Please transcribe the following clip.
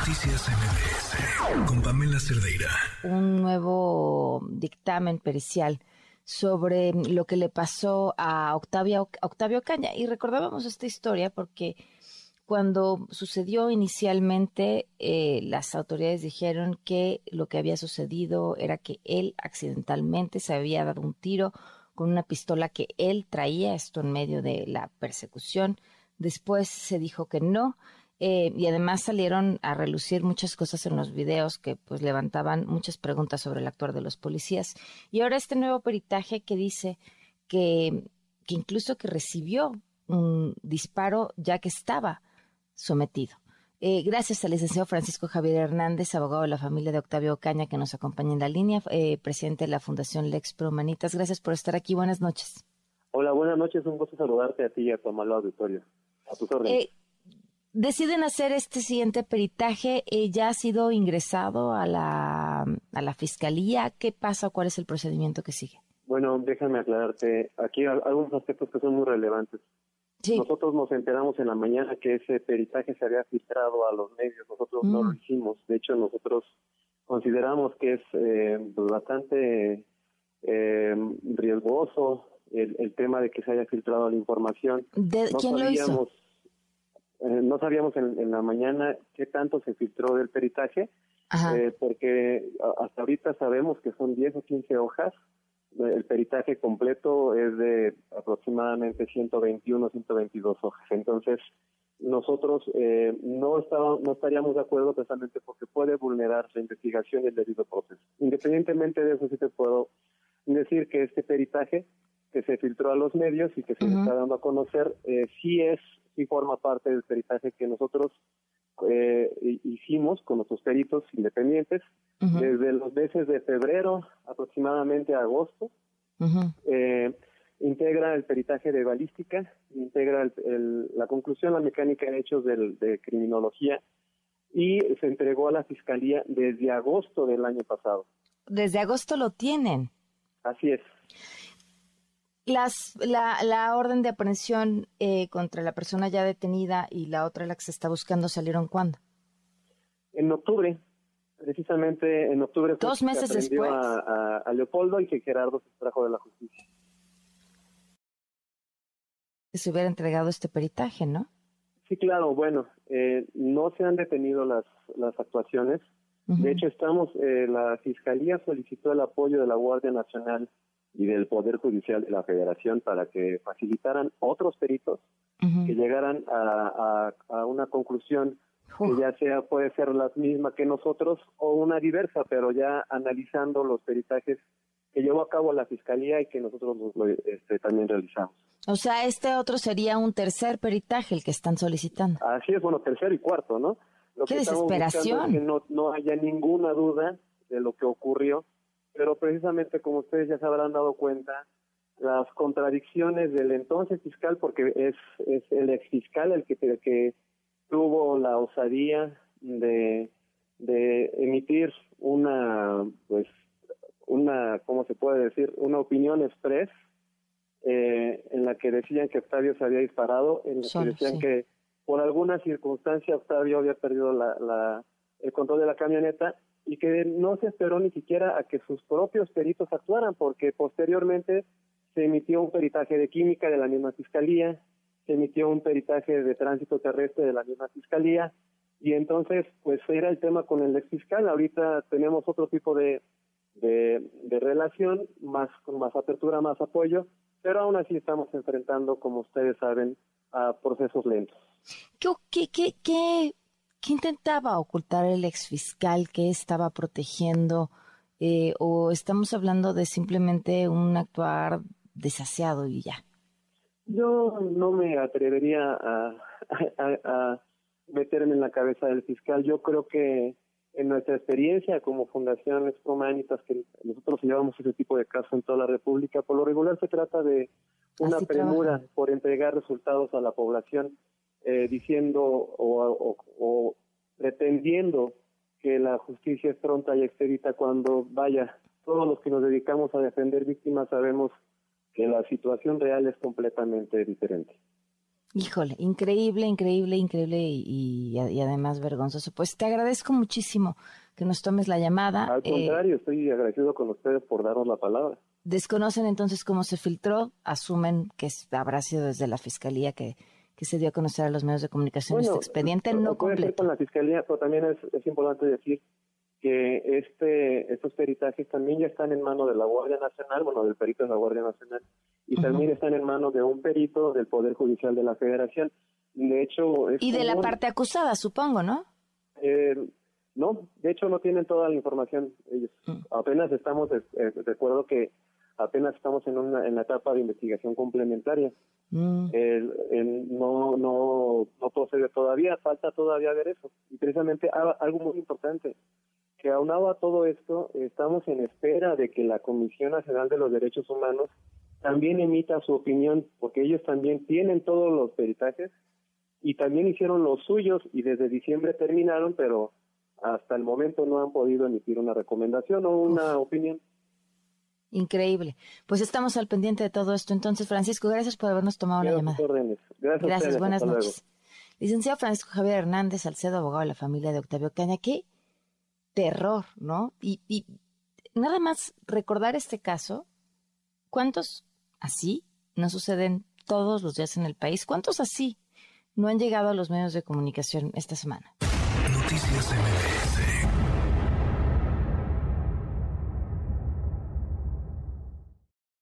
Noticias MBS con Pamela Cerdeira. Un nuevo dictamen pericial sobre lo que le pasó a Octavio, Caña. Y recordábamos esta historia porque cuando sucedió inicialmente, eh, las autoridades dijeron que lo que había sucedido era que él accidentalmente se había dado un tiro con una pistola que él traía, esto en medio de la persecución. Después se dijo que no, eh, y además salieron a relucir muchas cosas en los videos que pues levantaban muchas preguntas sobre el actuar de los policías. Y ahora este nuevo peritaje que dice que, que incluso que recibió un disparo ya que estaba sometido. Eh, gracias al licenciado Francisco Javier Hernández, abogado de la familia de Octavio Ocaña, que nos acompaña en la línea, eh, presidente de la Fundación Lex Pro Manitas. Gracias por estar aquí. Buenas noches. Hola, buenas noches. Un gusto saludarte a ti y a tu amado auditorio. A tus órdenes deciden hacer este siguiente peritaje. Eh, ¿Ya ha sido ingresado a la, a la fiscalía? ¿Qué pasa? ¿Cuál es el procedimiento que sigue? Bueno, déjame aclararte. Aquí hay algunos aspectos que son muy relevantes. Nosotros nos enteramos en la mañana que ese peritaje se había filtrado a los medios. Nosotros no lo mm. hicimos. De hecho, nosotros consideramos que es eh, bastante eh, riesgoso el, el, tema de que se haya filtrado la información. ¿De, ¿Quién lo hizo? Eh, no sabíamos en, la mañana qué tanto se filtró del peritaje, eh, porque hasta ahorita sabemos que son 10 o 15 hojas. El peritaje completo es de aproximadamente 121, 122 hojas. Entonces, nosotros eh, no, estábamos, no estaríamos de acuerdo precisamente porque puede vulnerar la investigación y el debido proceso. Independientemente de eso, sí te puedo decir que este peritaje que se filtró a los medios y que se está dando a conocer, eh, sí es sí forma parte del peritaje que nosotros eh, hicimos con nuestros peritos independientes desde los meses de febrero aproximadamente a agosto. eh, integra el peritaje de balística, integra la conclusión, la mecánica de hechos de criminología y se entregó a la fiscalía desde agosto del año pasado. Desde agosto lo tienen. Así es. Las, la, la orden de aprehensión eh, contra la persona ya detenida y la otra, la que se está buscando, salieron cuándo? En octubre, precisamente en octubre. Dos meses después. A, a, Leopoldo y que Gerardo se trajo de la justicia. Se hubiera entregado este peritaje, ¿no? Sí, claro. Bueno, eh, no se han detenido las, las actuaciones. De hecho, estamos, eh, la Fiscalía solicitó el apoyo de la Guardia Nacional y del Poder Judicial de la Federación para que facilitaran otros peritos que llegaran a, a, una conclusión que ya sea puede ser la misma que nosotros o una diversa, pero ya analizando los peritajes que llevó a cabo la Fiscalía y que nosotros este, también realizamos. O sea, este otro sería un tercer peritaje el que están solicitando. Así es, bueno, tercero y cuarto, ¿no? Lo ¡Qué desesperación! que no, no haya ninguna duda de lo que ocurrió pero precisamente como ustedes ya se habrán dado cuenta, las contradicciones del entonces fiscal, porque es, es el ex fiscal el que, que tuvo la osadía de, de emitir una, pues, una, ¿cómo se puede decir? Una opinión express eh, en la que decían que Octavio se había disparado, en la que decían que por alguna circunstancia Octavio había perdido la, la, el control de la camioneta y que no se esperó ni siquiera a que sus propios peritos actuaran, porque posteriormente se emitió un peritaje de química de la misma fiscalía, se emitió un peritaje de tránsito terrestre de la misma fiscalía, y entonces, pues era el tema con el ex fiscal. Ahorita tenemos otro tipo de, de, relación, más con más apertura, más apoyo, pero aún así estamos enfrentando, como ustedes saben, a procesos lentos. ¿Qué, qué, qué ¿Qué intentaba ocultar el exfiscal? ¿Qué estaba protegiendo? Eh, ¿O estamos hablando de simplemente un actuar desaseado y ya? Yo no me atrevería a, a, meterme en la cabeza del fiscal. Yo creo que en nuestra experiencia como Fundación Expromanitas, que nosotros llevamos ese tipo de casos en toda la República, por lo regular se trata de una premura por entregar resultados a la población eh, diciendo o, pretendiendo que la justicia es pronta y expedita cuando vaya. Todos los que nos dedicamos a defender víctimas sabemos que la situación real es completamente diferente. Híjole, increíble, increíble, increíble y, además vergonzoso. Pues te agradezco muchísimo que nos tomes la llamada. Al eh, contrario, estoy agradecido con ustedes por darnos la palabra. Desconocen entonces cómo se filtró, asumen que habrá sido desde la fiscalía que, que se dio a conocer a los medios de comunicación este expediente no completo. con la fiscalía, pero también es, es importante decir que este estos peritajes también ya están en manos de la Guardia Nacional, bueno, del perito de la Guardia Nacional, y también están en manos de un perito del Poder Judicial de la Federación. De hecho... y de la parte acusada, supongo, ¿no? Eh, no, de hecho no tienen toda la información ellos. Mm. Apenas estamos, de, acuerdo que apenas estamos en una en la etapa de investigación complementaria. Mm. no, no, no procede todavía, falta todavía ver eso. Y precisamente algo muy importante, que aunado a todo esto, estamos en espera de que la Comisión Nacional de los Derechos Humanos también emita su opinión, porque ellos también tienen todos los peritajes y también hicieron los suyos y desde diciembre terminaron, pero hasta el momento no han podido emitir una recomendación o una opinión. Increíble. Pues estamos al pendiente de todo esto. Entonces, Francisco, gracias por habernos tomado la llamada. Gracias. Gracias, buenas noches. Licenciado Francisco Javier Hernández Salcedo, abogado de la familia de Octavio Caña. Qué terror, ¿no? Y, y nada más recordar este caso, ¿cuántos así no suceden todos los días en el país? ¿Cuántos así no han llegado a los medios de comunicación esta semana? Noticias MBS